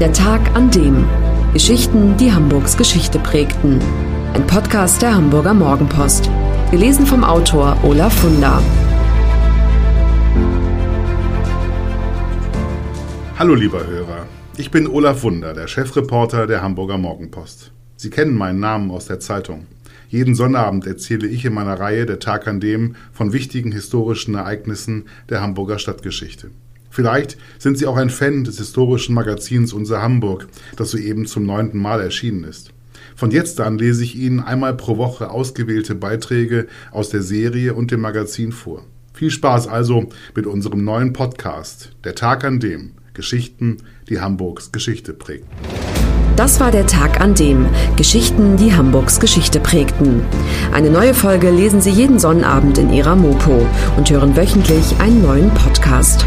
Der Tag an dem. Geschichten, die Hamburgs Geschichte prägten. Ein Podcast der Hamburger Morgenpost. Gelesen vom Autor Olaf Funder. Hallo lieber Hörer, ich bin Olaf Wunder, der Chefreporter der Hamburger Morgenpost. Sie kennen meinen Namen aus der Zeitung. Jeden Sonnabend erzähle ich in meiner Reihe Der Tag an dem von wichtigen historischen Ereignissen der Hamburger Stadtgeschichte. Vielleicht sind Sie auch ein Fan des historischen Magazins Unser Hamburg, das soeben zum neunten Mal erschienen ist. Von jetzt an lese ich Ihnen einmal pro Woche ausgewählte Beiträge aus der Serie und dem Magazin vor. Viel Spaß also mit unserem neuen Podcast, Der Tag an dem, Geschichten, die Hamburgs Geschichte prägten. Das war der Tag an dem Geschichten, die Hamburgs Geschichte prägten. Eine neue Folge lesen Sie jeden Sonnabend in Ihrer Mopo und hören wöchentlich einen neuen Podcast.